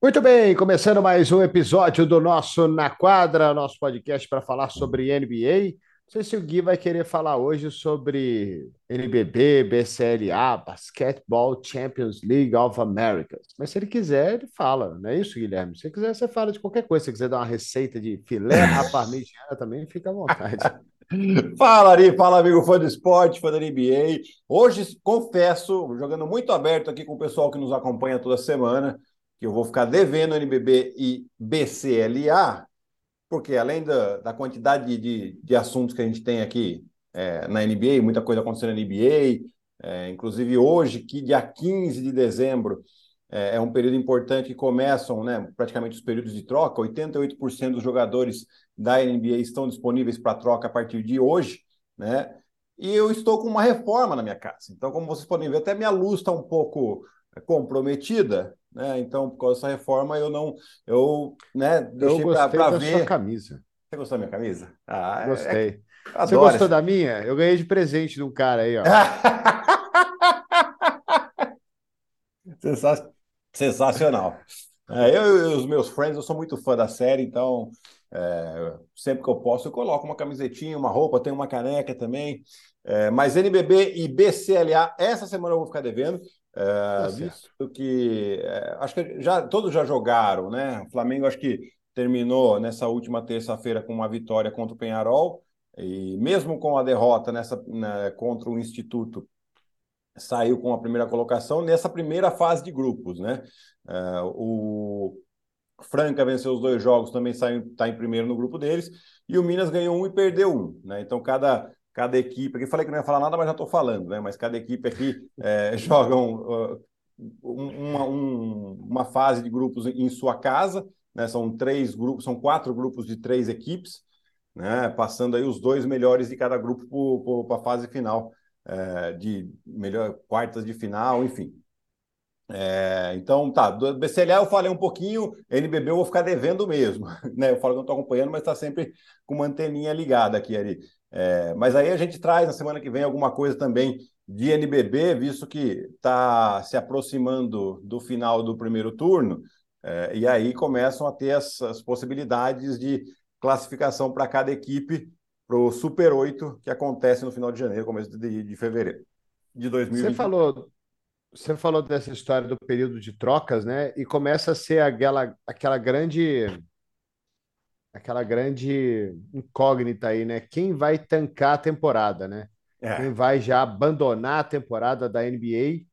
Muito bem, começando mais um episódio do nosso Na Quadra, nosso podcast para falar sobre NBA. Não sei se o Gui vai querer falar hoje sobre NBB, BCLA, Basketball Champions League of Americas. Mas se ele quiser, ele fala, não é isso, Guilherme? Se quiser, você fala de qualquer coisa. Se quiser dar uma receita de filé à parmegiana também, fica à vontade. Fala, Ari, fala, amigo fã do esporte, fã da NBA. Hoje, confesso, jogando muito aberto aqui com o pessoal que nos acompanha toda semana, que eu vou ficar devendo NBB e BCLA, porque além da, da quantidade de, de assuntos que a gente tem aqui é, na NBA, muita coisa acontecendo na NBA, é, inclusive hoje, que dia 15 de dezembro é, é, um período importante que começam né, praticamente os períodos de troca, 88% dos jogadores da NBA estão disponíveis para troca a partir de hoje, né? E eu estou com uma reforma na minha casa. Então, como vocês podem ver, até minha luz está um pouco comprometida, né? Então, por causa dessa reforma, eu não. Eu, né, deixei para ver. Sua camisa. Você gostou da minha camisa? Ah, é, Gostei. É, Você gostou essa... da minha? Eu ganhei de presente de um cara aí, ó. Sensacional. É, eu e os meus friends, eu sou muito fã da série, então é, sempre que eu posso, eu coloco uma camisetinha, uma roupa, tenho uma caneca também. É, mas NBB e BCLA, essa semana eu vou ficar devendo. É, tá visto que é, acho que já todos já jogaram, né? O Flamengo acho que terminou nessa última terça-feira com uma vitória contra o Penharol e mesmo com a derrota nessa né, contra o Instituto saiu com a primeira colocação nessa primeira fase de grupos, né? É, o Franca venceu os dois jogos, também está em primeiro no grupo deles, e o Minas ganhou um e perdeu um, né? Então cada cada equipe, aqui falei que não ia falar nada, mas já estou falando, né? Mas cada equipe aqui é, jogam uh, uma, um, uma fase de grupos em sua casa, né? São três grupos, são quatro grupos de três equipes, né? Passando aí os dois melhores de cada grupo para a fase final, é, de melhor quartas de final, enfim. É, então, tá, do BCLA eu falei um pouquinho, NBB eu vou ficar devendo mesmo, né? Eu falo que não estou acompanhando, mas está sempre com uma anteninha ligada aqui ali. É, mas aí a gente traz na semana que vem alguma coisa também de NBB, visto que está se aproximando do final do primeiro turno, é, e aí começam a ter as, as possibilidades de classificação para cada equipe para o Super 8, que acontece no final de janeiro, começo de, de fevereiro de 2020. Você falou, você falou dessa história do período de trocas, né? E começa a ser aquela, aquela grande aquela grande incógnita aí, né? Quem vai tancar a temporada, né? É. Quem vai já abandonar a temporada da NBA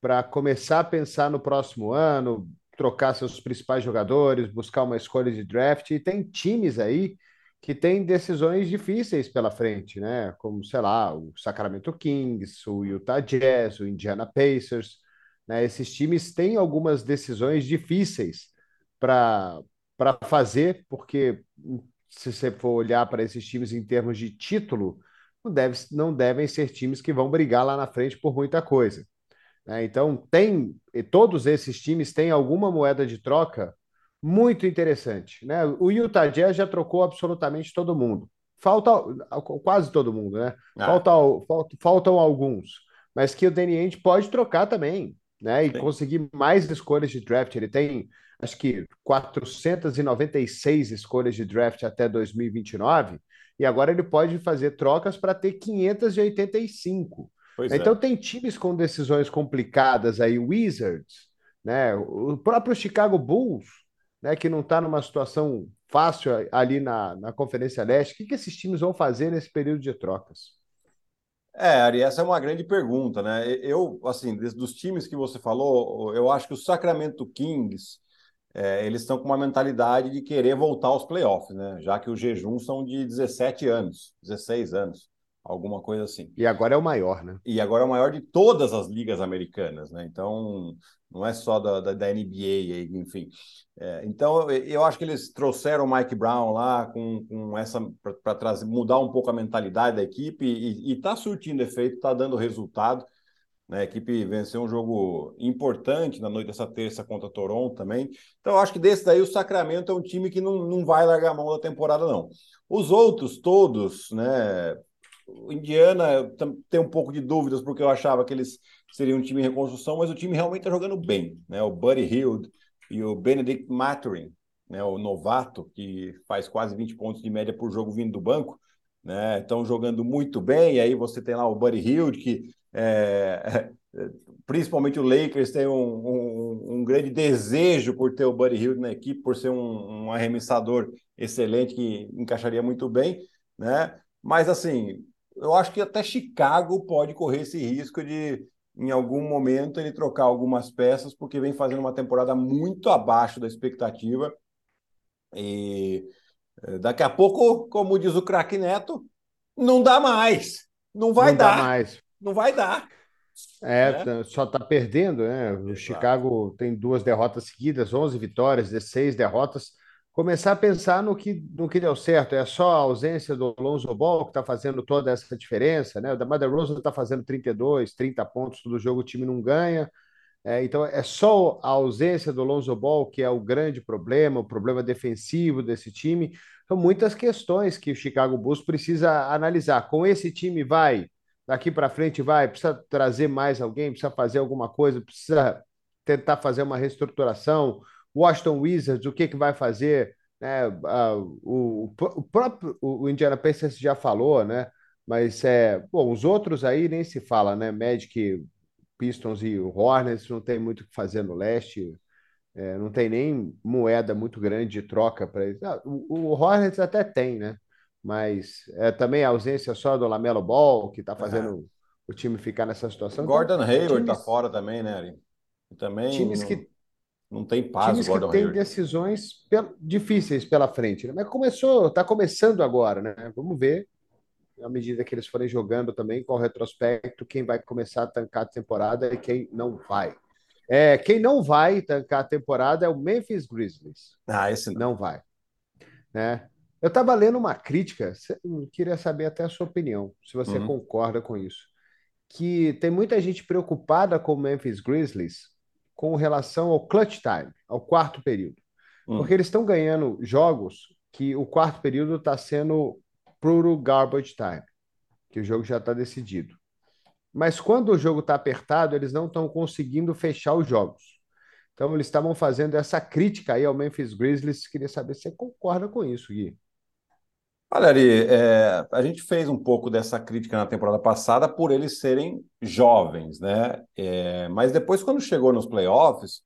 para começar a pensar no próximo ano, trocar seus principais jogadores, buscar uma escolha de draft. E tem times aí que têm decisões difíceis pela frente, né? Como, sei lá, o Sacramento Kings, o Utah Jazz, o Indiana Pacers. Né? Esses times têm algumas decisões difíceis para para fazer, porque se você for olhar para esses times em termos de título, não, deve, não devem ser times que vão brigar lá na frente por muita coisa. Né? Então, tem todos esses times têm alguma moeda de troca muito interessante. Né? O Utah Jazz já trocou absolutamente todo mundo. Falta quase todo mundo, né? Ah. Falta, falta, faltam alguns, mas que o Danny Ainge pode trocar também, né? E Sim. conseguir mais escolhas de draft. Ele tem acho que 496 escolhas de draft até 2029, e agora ele pode fazer trocas para ter 585. Pois então é. tem times com decisões complicadas aí, Wizards, né? O próprio Chicago Bulls, né? Que não está numa situação fácil ali na, na Conferência Leste. O que, que esses times vão fazer nesse período de trocas? É, Ari, essa é uma grande pergunta, né? Eu, assim, dos times que você falou, eu acho que o Sacramento Kings é, eles estão com uma mentalidade de querer voltar aos playoffs, né? Já que o jejum são de 17 anos, 16 anos, alguma coisa assim. E agora é o maior, né? E agora é o maior de todas as ligas americanas, né? Então, não é só da, da, da NBA, enfim. É, então, eu acho que eles trouxeram o Mike Brown lá com, com essa para trazer mudar um pouco a mentalidade da equipe e está surtindo efeito, está dando resultado. Né? A equipe venceu um jogo importante na noite dessa terça contra Toronto também. Então, acho que desse daí o Sacramento é um time que não, não vai largar a mão da temporada, não. Os outros todos, né? O Indiana tem um pouco de dúvidas, porque eu achava que eles seriam um time em reconstrução, mas o time realmente está jogando bem. Né? O Buddy Hield e o Benedict Maturin, né, o novato, que faz quase 20 pontos de média por jogo vindo do banco, né, estão jogando muito bem. E aí você tem lá o Buddy Hield, que é, principalmente o Lakers tem um, um, um, grande desejo por ter o Buddy Hield na equipe, por ser um, um arremessador excelente que encaixaria muito bem, né? Mas assim, eu acho que até Chicago pode correr esse risco de em algum momento ele trocar algumas peças, porque vem fazendo uma temporada muito abaixo da expectativa. E eh, daqui a pouco, como diz o craque Neto, não dá mais. Não vai não dar. Mais. Não vai dar. É, né? só está perdendo, né? O Exato. Chicago tem duas derrotas seguidas, 11 vitórias, 16 derrotas. Começar a pensar no que, no que deu certo. É só a ausência do Alonso Ball que está fazendo toda essa diferença, né? O da Mother Rose está fazendo 32, 30 pontos todo jogo, o time não ganha. É, então é só a ausência do Lonzo Ball que é o grande problema, o problema defensivo desse time. São muitas questões que o Chicago Bulls precisa analisar. Com esse time vai daqui para frente vai, precisa trazer mais alguém, precisa fazer alguma coisa, precisa tentar fazer uma reestruturação. Washington Wizards, o que, que vai fazer? Né? Uh, o, o próprio o Indiana Pacers já falou, né? Mas é, bom, os outros aí nem se fala, né? Magic, Pistons e Hornets não tem muito o que fazer no leste. É, não tem nem moeda muito grande de troca para eles. Ah, o, o Hornets até tem, né? Mas é também a ausência só do Lamelo Ball, que está fazendo o time ficar nessa situação. Gordon então, Hayward está fora também, né, Ari? Também times não, que não tem paz times Gordon que têm decisões difíceis pela frente, né? mas começou, está começando agora, né? Vamos ver à medida que eles forem jogando também com o retrospecto quem vai começar a tancar a temporada e quem não vai. É, quem não vai tancar a temporada é o Memphis Grizzlies. Ah, esse não, não vai. Né? Eu estava lendo uma crítica, queria saber até a sua opinião, se você uhum. concorda com isso. Que tem muita gente preocupada com o Memphis Grizzlies com relação ao clutch time, ao quarto período. Uhum. Porque eles estão ganhando jogos que o quarto período está sendo puro garbage time, que o jogo já está decidido. Mas quando o jogo está apertado, eles não estão conseguindo fechar os jogos. Então, eles estavam fazendo essa crítica aí ao Memphis Grizzlies. Queria saber se você concorda com isso, Gui. Olha, Ari, é, a gente fez um pouco dessa crítica na temporada passada por eles serem jovens, né? É, mas depois, quando chegou nos playoffs,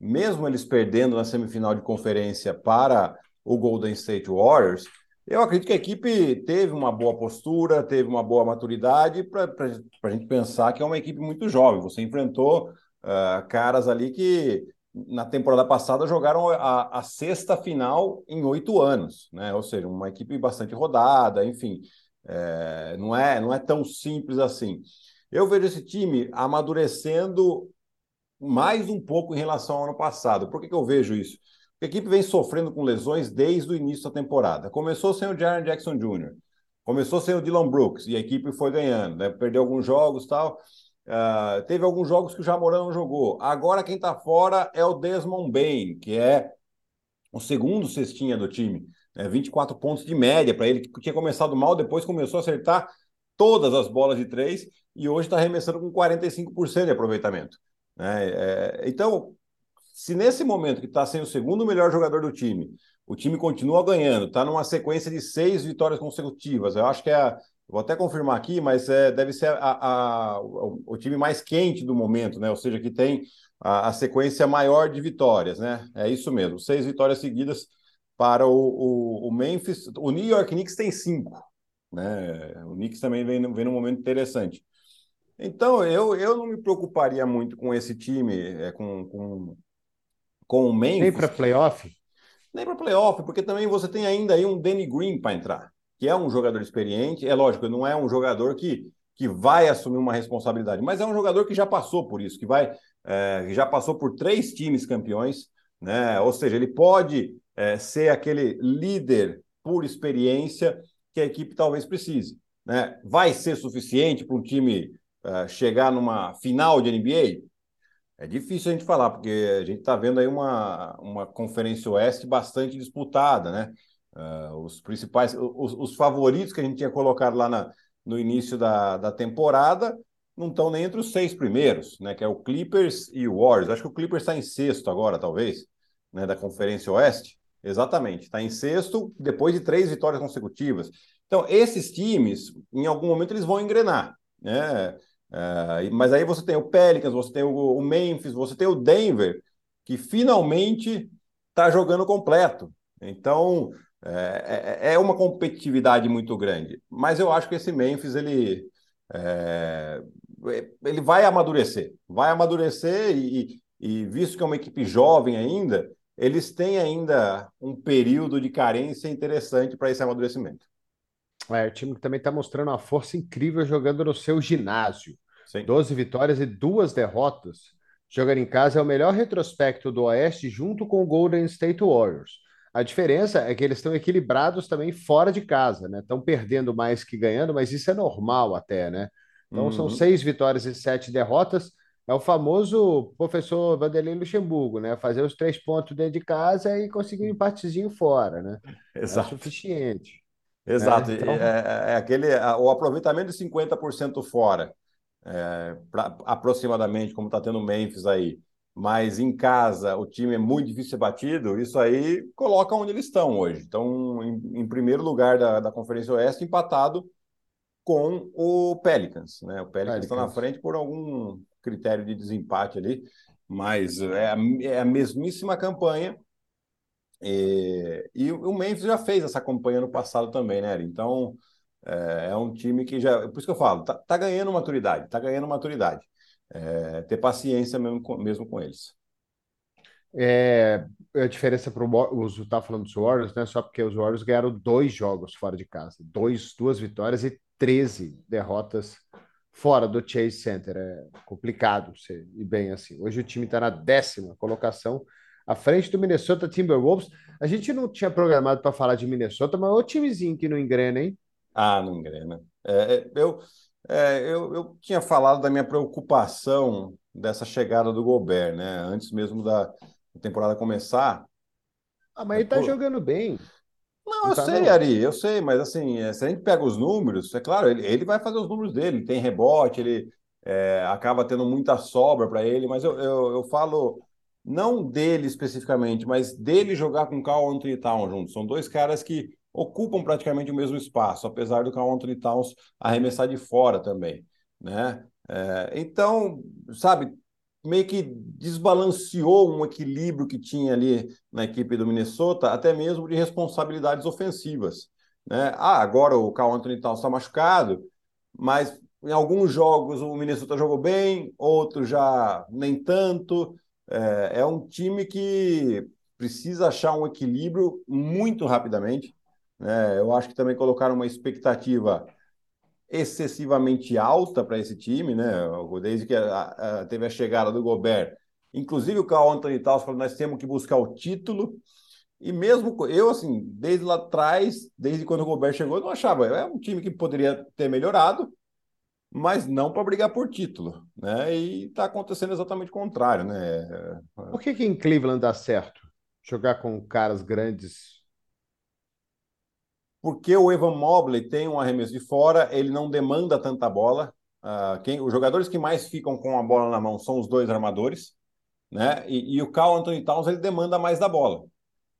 mesmo eles perdendo na semifinal de conferência para o Golden State Warriors, eu acredito que a equipe teve uma boa postura, teve uma boa maturidade para a gente pensar que é uma equipe muito jovem. Você enfrentou uh, caras ali que na temporada passada jogaram a, a, sexta final em oito anos, né? Ou seja, uma equipe bastante rodada, enfim, é, não é não é tão simples assim. Eu vejo esse time amadurecendo mais um pouco em relação ao ano passado. Por que, que eu vejo isso? Porque a equipe vem sofrendo com lesões desde o início da temporada. Começou sem o Jaron Jackson Jr., começou sem o Dylan Brooks e a equipe foi ganhando, né? Perdeu alguns jogos tal. Uh, teve alguns jogos que o Jamoran não jogou. Agora quem está fora é o Desmond Bain, que é o segundo cestinha do time. Né? 24 pontos de média para ele, que tinha começado mal, depois começou a acertar todas as bolas de três e hoje está arremessando com 45% de aproveitamento. Né? É, então, se nesse momento que está sendo o segundo melhor jogador do time, o time continua ganhando, está numa sequência de seis vitórias consecutivas, eu acho que é a, Vou até confirmar aqui, mas é, deve ser a, a, o, o, time mais quente do momento, né? Ou seja, que tem a, a, sequência maior de vitórias, né? É isso mesmo, seis vitórias seguidas para o, o, o Memphis. O New York Knicks tem cinco, né? O Knicks também vem, vem num momento interessante. Então, eu, eu não me preocuparia muito com esse time, é, com, com, com o Memphis. Nem para playoff? Nem para playoff, porque também você tem ainda aí um Danny Green para entrar que é um jogador experiente. É lógico, não é um jogador que, que vai assumir uma responsabilidade, mas é um jogador que já passou por isso, que vai, é, já passou por três times campeões, né? Ou seja, ele pode é, ser aquele líder por experiência que a equipe talvez precise. Né? Vai ser suficiente para um time é, chegar numa final de NBA? É difícil a gente falar, porque a gente está vendo aí uma, uma Conferência Oeste bastante disputada, né? Uh, os principais, os, os, favoritos que a gente tinha colocado lá na, no início da, da temporada não estão nem entre os seis primeiros, né? Que é o Clippers e o Warriors. Acho que o Clippers está em sexto agora, talvez. né, da Conferência Oeste. Exatamente, está em sexto depois de três vitórias consecutivas. Então, esses times, em algum momento, eles vão engrenar. Né? É, mas aí você tem o Pelicans, você tem o, Memphis, você tem o Denver, que finalmente está jogando completo. Então, é, é, é, uma competitividade muito grande. Mas eu acho que esse Memphis, ele, é, ele vai amadurecer. Vai amadurecer e, e, visto que é uma equipe jovem ainda, eles têm ainda um período de carência interessante para esse amadurecimento. É, o time que também está mostrando uma força incrível jogando no seu ginásio. Sim. 12 vitórias e duas derrotas. Jogando em casa é o melhor retrospecto do Oeste junto com o Golden State Warriors. A diferença é que eles estão equilibrados também fora de casa, né? Estão perdendo mais que ganhando, mas isso é normal até, né? Então uhum. são seis vitórias e sete derrotas. É o famoso professor Vanderlei Luxemburgo, né? Fazer os três pontos dentro de casa e conseguir um empatezinho fora, né? Exato. É suficiente. Exato. É, então... é, é aquele, o aproveitamento de 50% fora, é, pra, aproximadamente, como está tendo o Memphis aí, mas em casa o time é muito difícil ser batido, isso aí coloca onde eles estão hoje. Então, em, em primeiro lugar da, da Conferência Oeste, empatado com o Pelicans. Né? O Pelicans está na frente por algum critério de desempate ali, mas é a, é a mesmíssima campanha. E, e, o Memphis já fez essa campanha no passado também, né? Então é, é um time que já. Por isso que eu falo, tá, tá ganhando maturidade, tá ganhando maturidade é, ter paciência mesmo com, mesmo com eles. É, a diferença para os tá falando dos Warriors, né? Só porque os Warriors ganharam dois jogos fora de casa, dois, duas vitórias e 13 derrotas fora do Chase Center. É complicado ser e bem assim. Hoje o time está na décima colocação, à frente do Minnesota Timberwolves. A gente não tinha programado para falar de Minnesota, mas é o timezinho que não engrena, hein? Ah, não engrena. É, é eu é, eu, eu tinha falado da minha preocupação dessa chegada do Gobert, né? Antes mesmo da temporada começar. Ah, mas ele tá Pô, jogando bem. Não, eu tá sei, Ari, eu sei, mas assim, é, se a gente pega os números, é claro, ele, ele vai fazer os números dele, ele tem rebote, ele é, acaba tendo muita sobra para ele, mas eu, eu, eu, falo não dele especificamente, mas dele jogar com o Carl Anthony Town junto. São dois caras que ocupam praticamente o mesmo espaço, apesar do Carl Anthony Towns arremessar de fora também, né? É, então, sabe, meio que desbalanceou um equilíbrio que tinha ali na equipe do Minnesota, até mesmo de responsabilidades ofensivas, né? Ah, agora o Carl Anthony Towns está machucado, mas em alguns jogos o Minnesota jogou bem, outros já nem tanto. É, é um time que precisa achar um equilíbrio muito rapidamente. Né? Eu acho que também colocaram uma expectativa excessivamente alta para esse time, né? Desde que a, a, teve a chegada do Gobert. Inclusive o Carl Anthony Towns falou: nós temos que buscar o título. E mesmo eu, assim, desde lá atrás, desde quando o Gobert chegou, eu não achava. É um time que poderia ter melhorado, mas não para brigar por título, né? E está acontecendo exatamente o contrário, né? Por que, que em Cleveland dá certo jogar com caras grandes porque o Evan Mobley tem um arremesso de fora, ele não demanda tanta bola. Uh, quem, os jogadores que mais ficam com a bola na mão são os dois armadores, né? E, e o Carl Anthony Towns ele demanda mais da bola.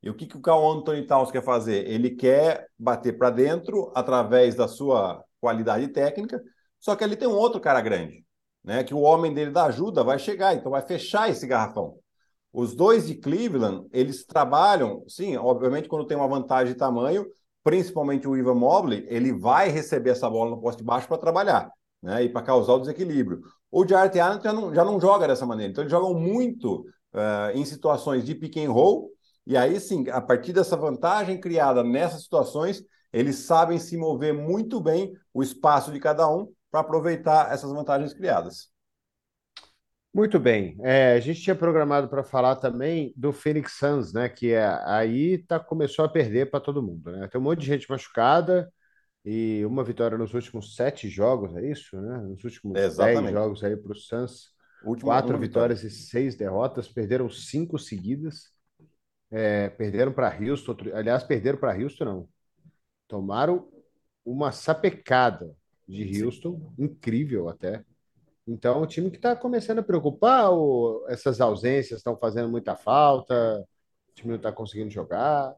E o que, que o Carl Anthony Towns quer fazer? Ele quer bater para dentro através da sua qualidade técnica, só que ele tem um outro cara grande, né? Que o homem dele da ajuda vai chegar, então vai fechar esse garrafão. Os dois de Cleveland, eles trabalham, sim, obviamente, quando tem uma vantagem de tamanho, principalmente o Ivan Mobley, ele vai receber essa bola no poste baixo para trabalhar, né? E para causar o desequilíbrio. O Jarrett Allen já não, já não joga dessa maneira. Então, eles jogam muito uh, em situações de pick and roll. E aí, sim, a partir dessa vantagem criada nessas situações, eles sabem se mover muito bem o espaço de cada um para aproveitar essas vantagens criadas. Muito bem. É, a gente tinha programado para falar também do Phoenix Suns, né? Que é, aí tá, começou a perder para todo mundo, né? Tem um monte de gente machucada e uma vitória nos últimos sete jogos, é isso, né? Nos últimos dez jogos aí para o Suns. Quatro vitórias vitória. e seis derrotas, perderam cinco seguidas. É, perderam para Houston, aliás, perderam para Houston, não. Tomaram uma sapecada de Houston, Sim. incrível até. Então, o time que está começando a preocupar, ou essas ausências estão fazendo muita falta. O time não está conseguindo jogar.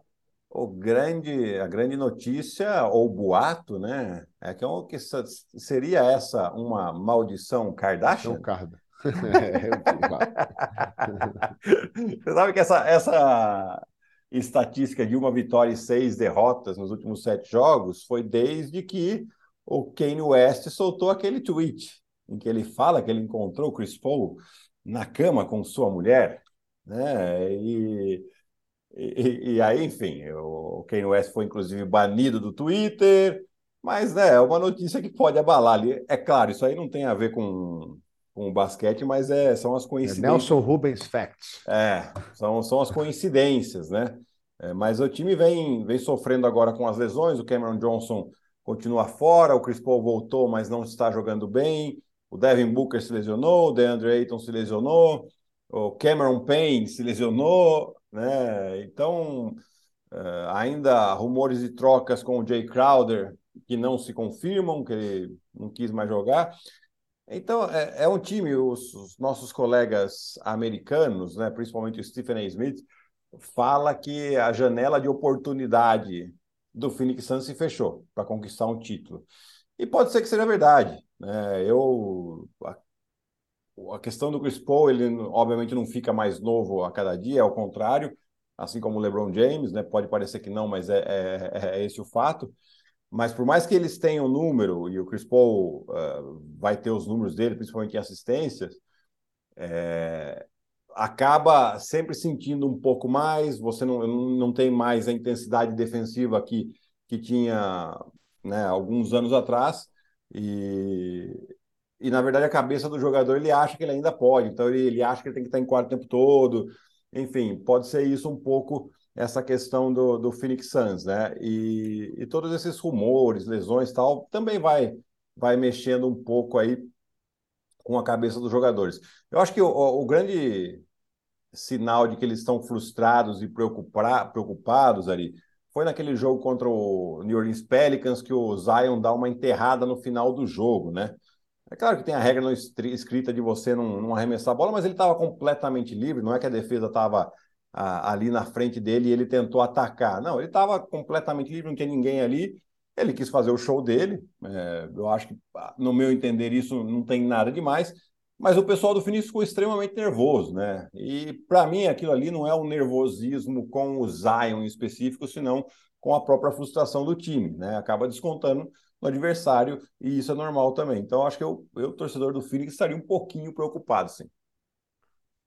O grande, a grande notícia, ou boato, né? É que, é que seria essa uma maldição Kardashian? Carda. Você sabe que essa, essa estatística de uma vitória e seis derrotas nos últimos sete jogos foi desde que o Kanye West soltou aquele tweet em que ele fala que ele encontrou Chris Paul na cama com sua mulher, né? E, e, e aí, enfim, o Kanye West foi inclusive banido do Twitter, mas né, é uma notícia que pode abalar ali. É claro, isso aí não tem a ver com, com o basquete, mas é, são as é coincidências. Nelson Rubens Facts. É, são, são as coincidências, né? É, mas o time vem, vem sofrendo agora com as lesões. O Cameron Johnson continua fora, o Chris Paul voltou, mas não está jogando bem. O Devin Booker se lesionou, o DeAndre Ayton se lesionou, o Cameron Payne se lesionou, né? Então, uh, ainda rumores de trocas com o Jay Crowder que não se confirmam, que ele não quis mais jogar. Então, é, é um time, os, os, nossos colegas americanos, né, principalmente o Stephen A. Smith, fala que a janela de oportunidade do Phoenix Suns se fechou para conquistar um título. E pode ser que seja verdade. Né? Eu a, a, questão do Chris Paul, ele obviamente não fica mais novo a cada dia, é o contrário, assim como o LeBron James, né? Pode parecer que não, mas é, é, é esse o fato. Mas por mais que eles tenham número, e o Chris Paul uh, vai ter os números dele, principalmente em assistências, é, acaba sempre sentindo um pouco mais, você não, não tem mais a intensidade defensiva que, que tinha né, alguns anos atrás, e, e na verdade a cabeça do jogador ele acha que ele ainda pode, então ele, ele acha que ele tem que estar em quadro o tempo todo, enfim, pode ser isso um pouco essa questão do, do Phoenix Suns, né? E, e todos esses rumores, lesões tal, também vai, vai mexendo um pouco aí com a cabeça dos jogadores. Eu acho que o, o grande sinal de que eles estão frustrados e preocupados ali foi naquele jogo contra o New Orleans Pelicans que o Zion dá uma enterrada no final do jogo, né? É claro que tem a regra escrita de você não, não arremessar a bola, mas ele estava completamente livre, não é que a defesa estava ali na frente dele e ele tentou atacar. Não, ele estava completamente livre, não tinha ninguém ali. Ele quis fazer o show dele. É, eu acho que, no meu entender, isso não tem nada demais. Mas o pessoal do Finis ficou extremamente nervoso, né? E para mim aquilo ali não é um nervosismo com o Zion em específico, senão com a própria frustração do time, né? Acaba descontando no adversário e isso é normal também. Então acho que eu, eu torcedor do Phoenix, estaria um pouquinho preocupado, sim.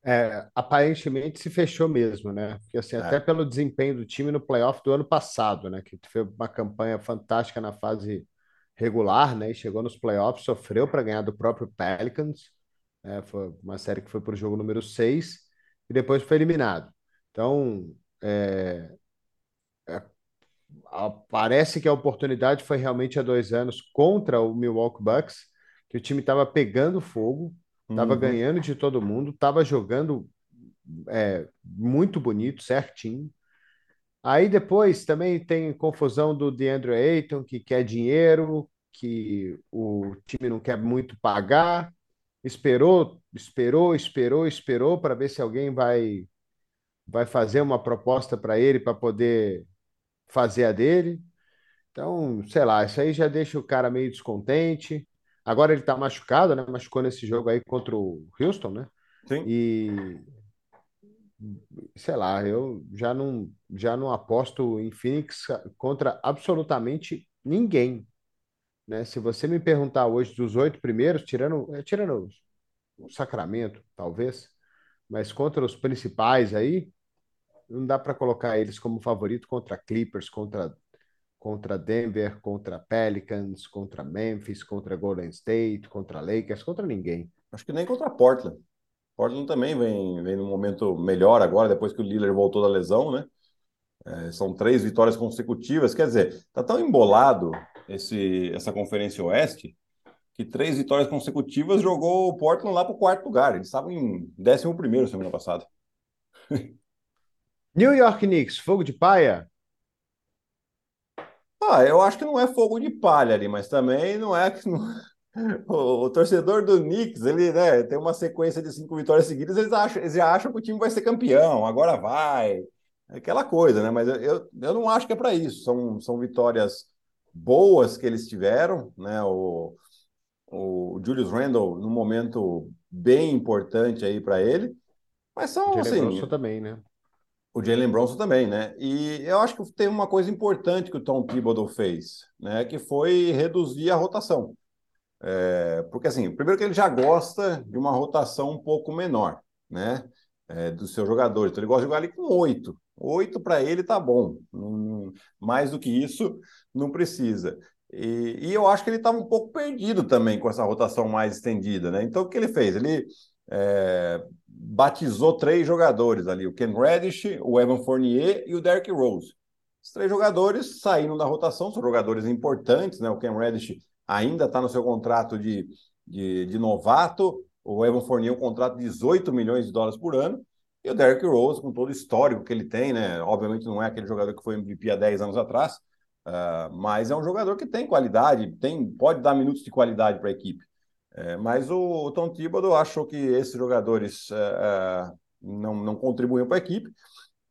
É, aparentemente se fechou mesmo, né? Porque assim, é. até pelo desempenho do time no playoff do ano passado, né? Que fez uma campanha fantástica na fase regular, né? E chegou nos playoffs, sofreu para ganhar do próprio Pelicans. Né? Foi uma série que foi para o jogo número 6 e depois foi eliminado. Então, é, é, parece que a oportunidade foi realmente há dois anos contra o Milwaukee Bucks, que o time estava pegando fogo, estava uhum. ganhando de todo mundo, estava jogando é, muito bonito, certinho. Aí depois também tem confusão do DeAndre Ayton, que quer dinheiro, que o time não quer muito pagar esperou, esperou, esperou, esperou para ver se alguém vai vai fazer uma proposta para ele para poder fazer a dele. Então, sei lá, isso aí já deixa o cara meio descontente. Agora ele está machucado, né? Machucou nesse jogo aí contra o Houston, né? Sim. E sei lá, eu já não já não aposto em Phoenix contra absolutamente ninguém. Né? Se você me perguntar hoje dos oito primeiros, tirando, é, tirando o Sacramento, talvez, mas contra os principais aí, não dá para colocar eles como favorito contra Clippers, contra, contra Denver, contra Pelicans, contra Memphis, contra Golden State, contra Lakers, contra ninguém. Acho que nem contra Portland. Portland também vem, vem num momento melhor agora, depois que o Lillard voltou da lesão, né? É, são três vitórias consecutivas. Quer dizer, tá tão embolado esse, essa Conferência Oeste que três vitórias consecutivas jogou o Portland lá para o quarto lugar. Eles estavam em décimo primeiro semana passada. New York Knicks, fogo de palha? Ah, eu acho que não é fogo de palha ali, mas também não é que o, o, torcedor do Knicks, ele né, tem uma sequência de cinco vitórias seguidas, eles, acham, eles já acham que o time vai ser campeão, agora vai. aquela coisa, né? Mas eu, eu não acho que é para isso. São, são vitórias boas que eles tiveram, né? O, o Julius Randle num momento bem importante aí para ele. Mas são Jalen assim. Bronson também, né? O Jalen Bronson também, né? E eu acho que tem uma coisa importante que o Tom Thibodeau fez, né? Que foi reduzir a rotação. É, porque assim, primeiro que ele já gosta de uma rotação um pouco menor, né? É, dos seus jogadores. Então ele gosta de jogar ali com oito. Oito para ele tá bom. mais do que isso, não precisa. E, e eu acho que ele estava um pouco perdido também com essa rotação mais estendida, né? Então o que ele fez? Ele é, batizou três jogadores ali: o Ken Reddish, o Evan Fournier e o Derrick Rose. Os três jogadores saíram da rotação, são jogadores importantes, né? O Ken Reddish ainda está no seu contrato de, de, de, novato, o Evan Fournier um contrato de 18 milhões de dólares por ano, e o Derrick Rose, com todo o histórico que ele tem, né? Obviamente não é aquele jogador que foi MVP há 10 anos atrás, uh, mas é um jogador que tem qualidade, tem, pode dar minutos de qualidade para a equipe. É, mas o, o, Tom Thibodeau achou que esses jogadores é, não, não contribuíam para a equipe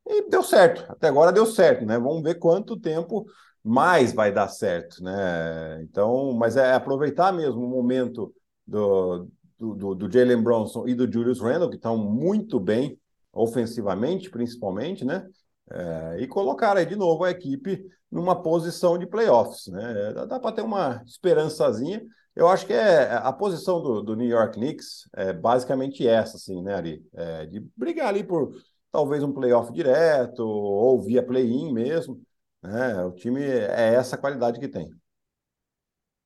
e deu certo. Até agora deu certo, né? Vamos ver quanto tempo mais vai dar certo, né? Então, mas é aproveitar mesmo o momento do, do, do, do Jalen Bronson e do Julius Randle, que estão muito bem ofensivamente, principalmente, né? É, e colocar aí de novo a equipe numa posição de playoffs, né? Dá, dá para ter uma esperançazinha. Eu acho que é a posição do, do New York Knicks é basicamente essa, assim, né, Ari? É, de brigar ali por talvez um playoff direto ou via play-in mesmo. Né? O time é essa qualidade que tem.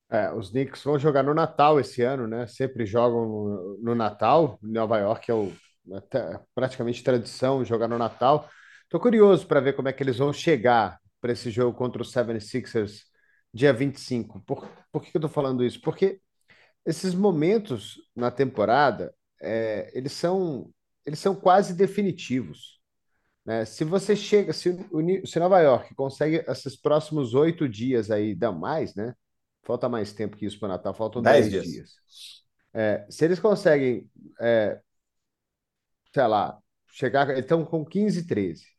É, os Knicks vão jogar no Natal esse ano, né? Sempre jogam no, no Natal. Nova York é o, até, praticamente tradição jogar no Natal. Estou curioso para ver como é que eles vão chegar para esse jogo contra os 76ers dia 25. Por, por que eu estou falando isso? Porque esses momentos na temporada, é, eles, são, eles são quase definitivos. Né? Se você chega, se, se Nova York consegue esses próximos oito dias aí, dá mais, né? Falta mais tempo que isso para Natal, faltam dez, dias. dias. É, se eles conseguem, é, sei lá, chegar, estão com 15, 13.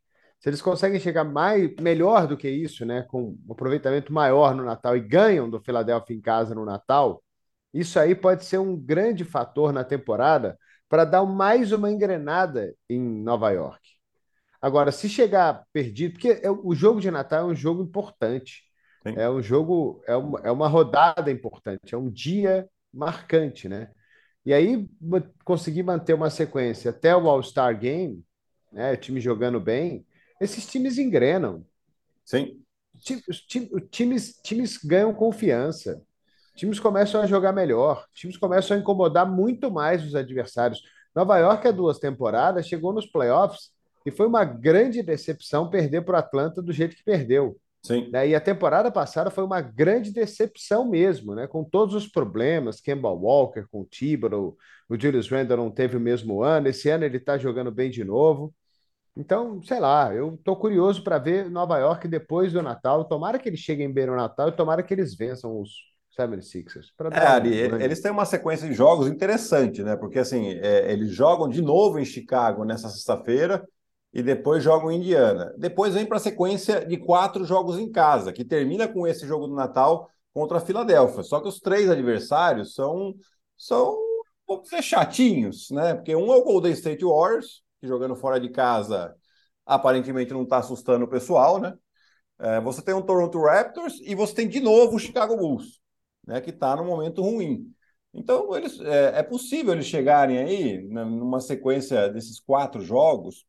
Se eles conseguem chegar mais, melhor do que isso, né, com um aproveitamento maior no Natal e ganham do Philadelphia em casa no Natal, isso aí pode ser um grande fator na temporada para dar mais uma engrenada em Nova York. Agora, se chegar perdido, porque é, o jogo de Natal é um jogo importante, Sim. é um jogo, é uma, é uma rodada importante, é um dia marcante, né? E aí, conseguir manter uma sequência até o All-Star Game, né, o time jogando bem, esses times engrenam. Sim. Os times, times ganham confiança. Times começam a jogar melhor. Times começam a incomodar muito mais os adversários. Nova York, há duas temporadas, chegou nos playoffs e foi uma grande decepção perder para o Atlanta do jeito que perdeu. Sim. Né? E a temporada passada foi uma grande decepção mesmo, né? com todos os problemas. Kemba Walker, com o Thibodeau, o Julius Randle não teve o mesmo ano. Esse ano ele está jogando bem de novo. Então, sei lá, eu tô curioso para ver Nova York depois do Natal. Tomara que eles cheguem bem no Natal e tomara que eles vençam os 76ers. É, Ari, eles têm uma sequência de jogos interessante, né? Porque assim, é, eles jogam de novo em Chicago nessa sexta-feira e depois jogam em Indiana. Depois vem para a sequência de quatro jogos em casa, que termina com esse jogo do Natal contra a Filadélfia. Só que os três adversários são, são vamos dizer, chatinhos, né? Porque um é o Golden State Warriors, jogando fora de casa aparentemente não está assustando o pessoal, né? É, você tem o Toronto Raptors e você tem de novo o Chicago Bulls, né? Que está no momento ruim. Então, eles, é, é, possível eles chegarem aí né, numa sequência desses quatro jogos.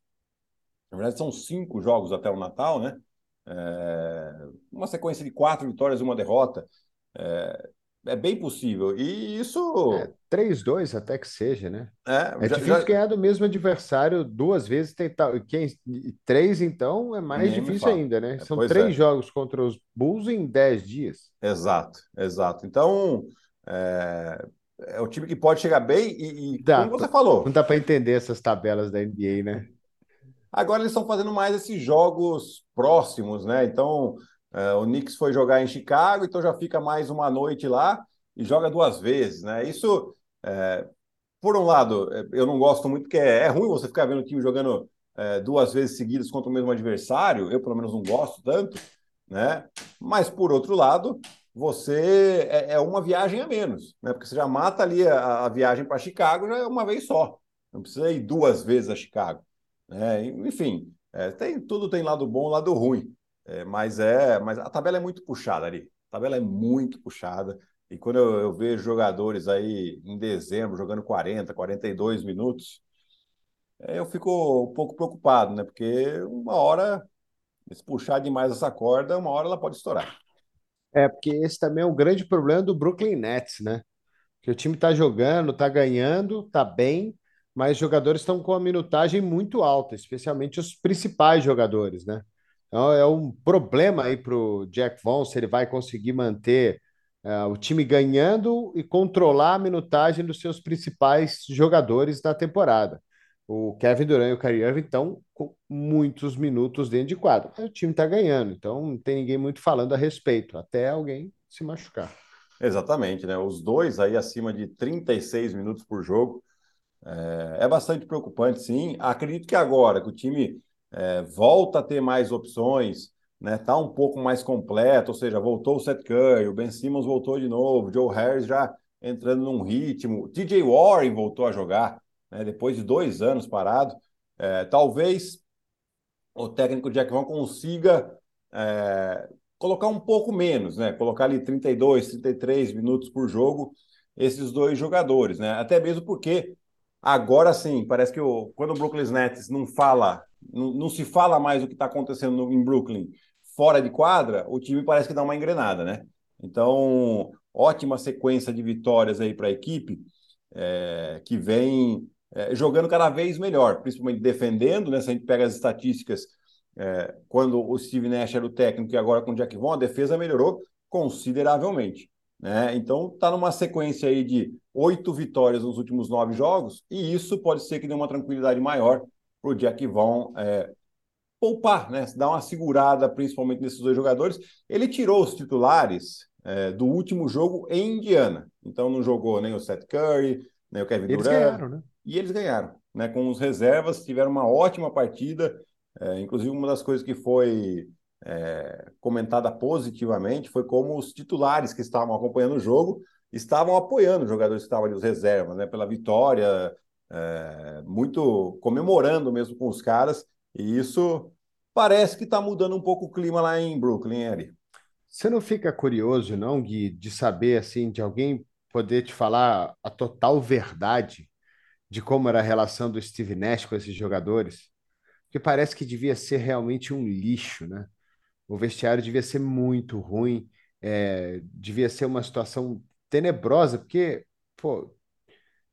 Na verdade, são cinco jogos até o Natal, né? É, uma sequência de quatro vitórias e uma derrota. É, bem possível. E isso. É, 3-2 até que seja, né? É, é já, difícil já... ganhar do mesmo adversário duas vezes. Tentar... Quem... Três, então, é mais Nem difícil ainda, né? É, São três é. jogos contra os Bulls em 10 dias. Exato, exato. Então, é, é o time que pode chegar bem e, e dá, como você falou. Não dá para entender essas tabelas da NBA, né? Agora eles estão fazendo mais esses jogos próximos, né? Então, o Knicks foi jogar em Chicago, então já fica mais uma noite lá e joga duas vezes, né? Isso, é, por um lado, é, eu não gosto muito, porque é, é ruim você ficar vendo o time jogando é, duas vezes seguidas contra o mesmo adversário, eu pelo menos não gosto tanto, né? Mas por outro lado, você é, é uma viagem a menos, né? Porque você já mata ali a, a viagem para Chicago já é uma vez só, não precisa ir duas vezes a Chicago, né? Enfim, é, tem tudo tem lado bom, lado ruim, é, mas é, mas a tabela é muito puxada ali, a tabela é muito puxada. E quando eu, eu vejo jogadores aí em dezembro jogando 40, 42 minutos, é, eu fico um pouco preocupado, né? Porque uma hora, se puxar demais essa corda, uma hora ela pode estourar. É, porque esse também é um grande problema do Brooklyn Nets, né? Que o time está jogando, está ganhando, está bem, mas os jogadores estão com a minutagem muito alta, especialmente os principais jogadores, né? Então é um problema aí para o Jack Vaughn se ele vai conseguir manter uh, o time ganhando e controlar a minutagem dos seus principais jogadores da temporada. O Kevin Durant e o Kyrie Irving estão com muitos minutos dentro de quadro. o time está ganhando, então não tem ninguém muito falando a respeito, até alguém se machucar. Exatamente, né? Os dois aí acima de 36 minutos por jogo. É, é bastante preocupante, sim. Acredito que agora que o time é, volta a ter mais opções, né? Tá um pouco mais completo, ou seja, voltou o Seth Curry, o Ben Simmons voltou de novo, Joe Harris já entrando num ritmo, TJ Warren voltou a jogar, né? Depois de dois anos parado, é, talvez o técnico Jack Vaughn consiga é, colocar um pouco menos, né? Colocar ali 32, 33 minutos por jogo esses dois jogadores, né? Até mesmo porque agora sim, parece que o, quando o Brooklyn Nets não fala, não, não se fala mais o que está acontecendo no, em Brooklyn fora de quadra, o time parece que dá uma engrenada, né? Então, ótima sequência de vitórias aí para a equipe, é, que vem é, jogando cada vez melhor, principalmente defendendo, né? Se a gente pega as estatísticas, é, quando o Steve Nash era o técnico e agora com o Jack Vaughn, a defesa melhorou consideravelmente. Né? Então, está numa sequência aí de oito vitórias nos últimos nove jogos, e isso pode ser que dê uma tranquilidade maior para o Jack Vaughn é, poupar, né? Dar uma segurada, principalmente nesses dois jogadores. Ele tirou os titulares é, do último jogo em Indiana. Então não jogou nem o Seth Curry, nem o Kevin eles Durant. Ganharam, né? E eles ganharam, né? Com os reservas, tiveram uma ótima partida. É, inclusive, uma das coisas que foi é, comentada positivamente foi como os titulares que estavam acompanhando o jogo estavam apoiando os jogadores que estavam ali, os reservas, né? Pela vitória, é, muito comemorando mesmo com os caras. E isso parece que está mudando um pouco o clima lá em Brooklyn, Eri. Você não fica curioso, não, Gui, de saber, assim, de alguém poder te falar a total verdade de como era a relação do Steve Nash com esses jogadores? Porque parece que devia ser realmente um lixo, né? O vestiário devia ser muito ruim, é, devia ser uma situação tenebrosa, porque, pô,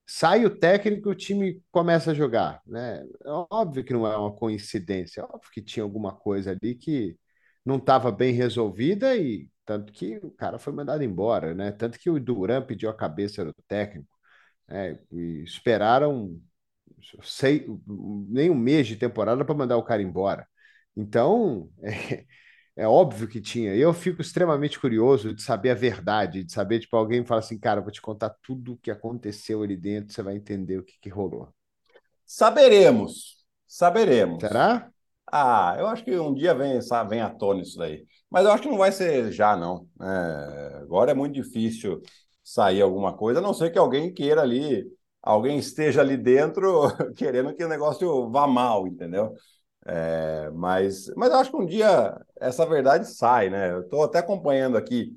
sai o técnico e o time começa a jogar, né? É óbvio que não é uma coincidência, é óbvio que tinha alguma coisa ali que não estava bem resolvida e tanto que o cara foi mandado embora, né? Tanto que o Duran pediu a cabeça do técnico, né? E esperaram sei, nem um mês de temporada para mandar o cara embora. Então, é, é óbvio que tinha. Eu fico extremamente curioso de saber a verdade, de saber, tipo, alguém fala assim, cara, vou te contar tudo o que aconteceu ali dentro, você vai entender o que, que rolou. Saberemos. Saberemos. Será? Ah, eu acho que um dia vem, sabe, vem à tona isso daí. Mas eu acho que não vai ser já, não. É, agora é muito difícil sair alguma coisa, a não ser que alguém queira ali, alguém esteja ali dentro querendo que o negócio vá mal, entendeu? É, mas, mas eu acho que um dia essa verdade sai, né? Eu estou até acompanhando aqui,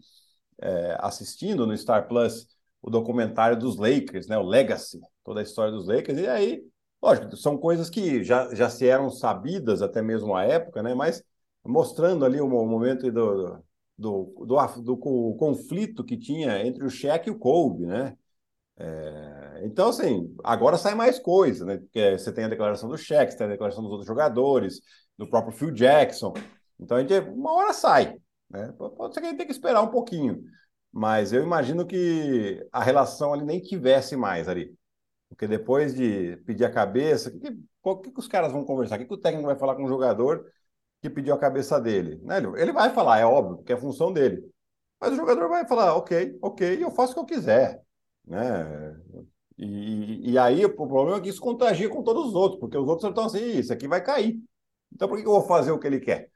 é, assistindo no Star Plus o documentário dos Lakers, né? O Legacy, toda a história dos Lakers, e aí, lógico, são coisas que já, já se eram sabidas até mesmo à época, né? Mas mostrando ali o momento do, do, do, do, do conflito que tinha entre o Shaq e o Kobe, né? É, então, assim, agora sai mais coisa, né? Porque você tem a declaração do Shaq, você tem a declaração dos outros jogadores, do próprio Phil Jackson. Então, a gente, uma hora sai, né? Pode ser que a gente tenha que esperar um pouquinho. Mas eu imagino que a relação ali nem tivesse mais ali. Porque depois de pedir a cabeça, o que, que, que, os caras vão conversar? O que, que o técnico vai falar com o jogador que pediu a cabeça dele? Né? Ele vai falar, é óbvio, porque é função dele. Mas o jogador vai falar, ok, ok, eu faço o que eu quiser né? E, e aí o problema é que isso contagia com todos os outros, porque os outros estão assim, isso aqui vai cair. Então por que eu vou fazer o que ele quer?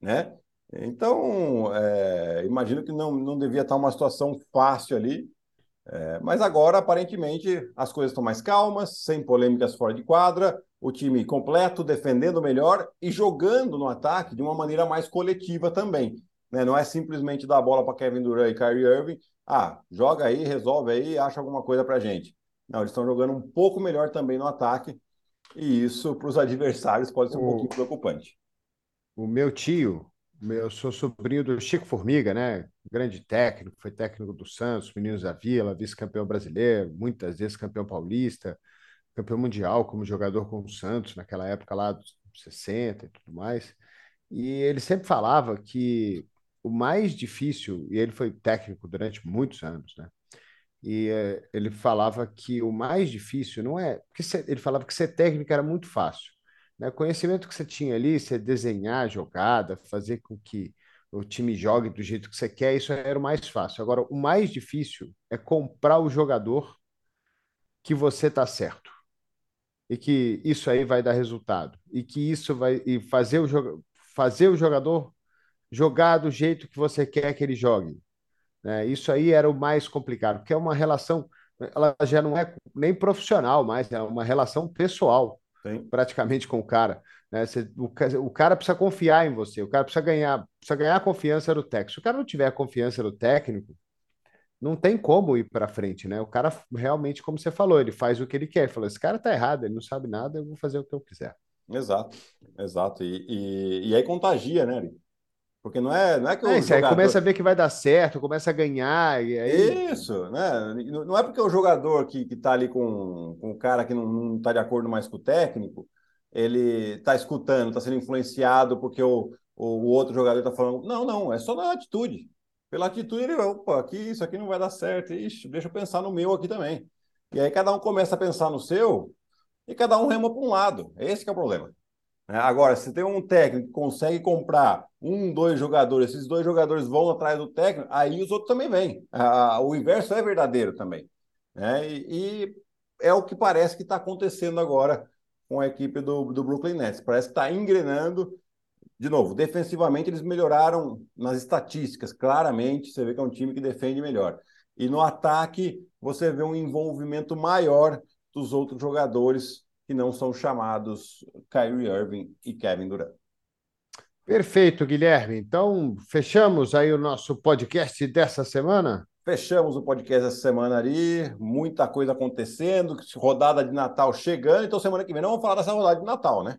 Né? Então, é, imagino que não, não devia estar uma situação fácil ali, é, mas agora, aparentemente, as coisas estão mais calmas, sem polêmicas fora de quadra, o time completo, defendendo melhor e jogando no ataque de uma maneira mais coletiva também. Né? Não é simplesmente dar a bola para Kevin Durant e Kyrie Irving, ah, joga aí, resolve aí, acha alguma coisa para gente. Não, eles estão jogando um pouco melhor também no ataque, e isso para os adversários pode ser um o, pouquinho preocupante. O meu tio, eu sou sobrinho do Chico Formiga, né? Grande técnico, foi técnico do Santos, Meninos da Vila, vice-campeão brasileiro, muitas vezes campeão paulista, campeão mundial como jogador com o Santos, naquela época lá dos 60 e tudo mais. E ele sempre falava que o mais difícil, e ele foi técnico durante muitos anos, né? E é, ele falava que o mais difícil não é. Porque ele falava que ser técnico era muito fácil. Né? O conhecimento que você tinha ali, você desenhar a jogada, fazer com que o time jogue do jeito que você quer, isso era o mais fácil. Agora, o mais difícil é comprar o jogador que você está certo. E que isso aí vai dar resultado. E que isso vai. E fazer o, fazer o jogador jogar do jeito que você quer que ele jogue. Né? Isso aí era o mais complicado, porque é uma relação, ela já não é nem profissional mais, é uma relação pessoal, Sim. praticamente com o cara. Né? Você, o, o, cara precisa confiar em você, o cara precisa ganhar, precisa ganhar a confiança do técnico. Se o cara não tiver a confiança do técnico, não tem como ir para frente, né? O cara realmente, como você falou, ele faz o que ele quer. Ele falou: esse cara tá errado, ele não sabe nada, eu vou fazer o que eu quiser. Exato, exato. E, e, e aí contagia, né, porque não é, não é que o é, jogador... aí começa a ver que vai dar certo, começa a ganhar. E aí... Isso, né? Não é porque o jogador que, que tá ali com, com o cara que não, não tá de acordo mais com o técnico, ele tá escutando, tá sendo influenciado porque o, o, outro jogador tá falando. Não, não, é só na atitude. Pela atitude, ele, opa, aqui, isso aqui não vai dar certo. Ixi, deixa eu pensar no meu aqui também. E aí cada um começa a pensar no seu e cada um rema para um lado. Esse que é o problema. Né? Agora, se tem um técnico que consegue comprar um, dois jogadores, esses dois jogadores vão atrás do técnico, aí os outros também vêm. o inverso é verdadeiro também. Né? E, e é o que parece que está acontecendo agora com a equipe do, do Brooklyn Nets. Parece que está engrenando. De novo, defensivamente eles melhoraram nas estatísticas, claramente. Você vê que é um time que defende melhor. E no ataque, você vê um envolvimento maior dos outros jogadores que não são chamados Kyrie Irving e Kevin Durant. Perfeito, Guilherme. Então, fechamos aí o nosso podcast dessa semana? Fechamos o podcast dessa semana ali, muita coisa acontecendo, rodada de Natal chegando, então semana que vem não vamos falar dessa rodada de Natal, né?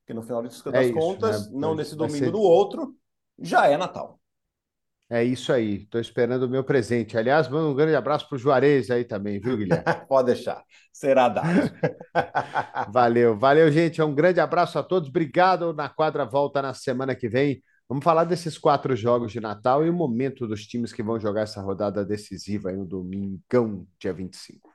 Porque no final das é contas, né? não nesse domingo ser... do outro, já é Natal. É isso aí. Estou esperando o meu presente. Aliás, manda um grande abraço para o Juarez aí também, viu, Guilherme? Pode deixar. Será dado. valeu, valeu, gente. Um grande abraço a todos. Obrigado. Na quadra volta na semana que vem. Vamos falar desses quatro jogos de Natal e o momento dos times que vão jogar essa rodada decisiva aí no domingão, dia 25.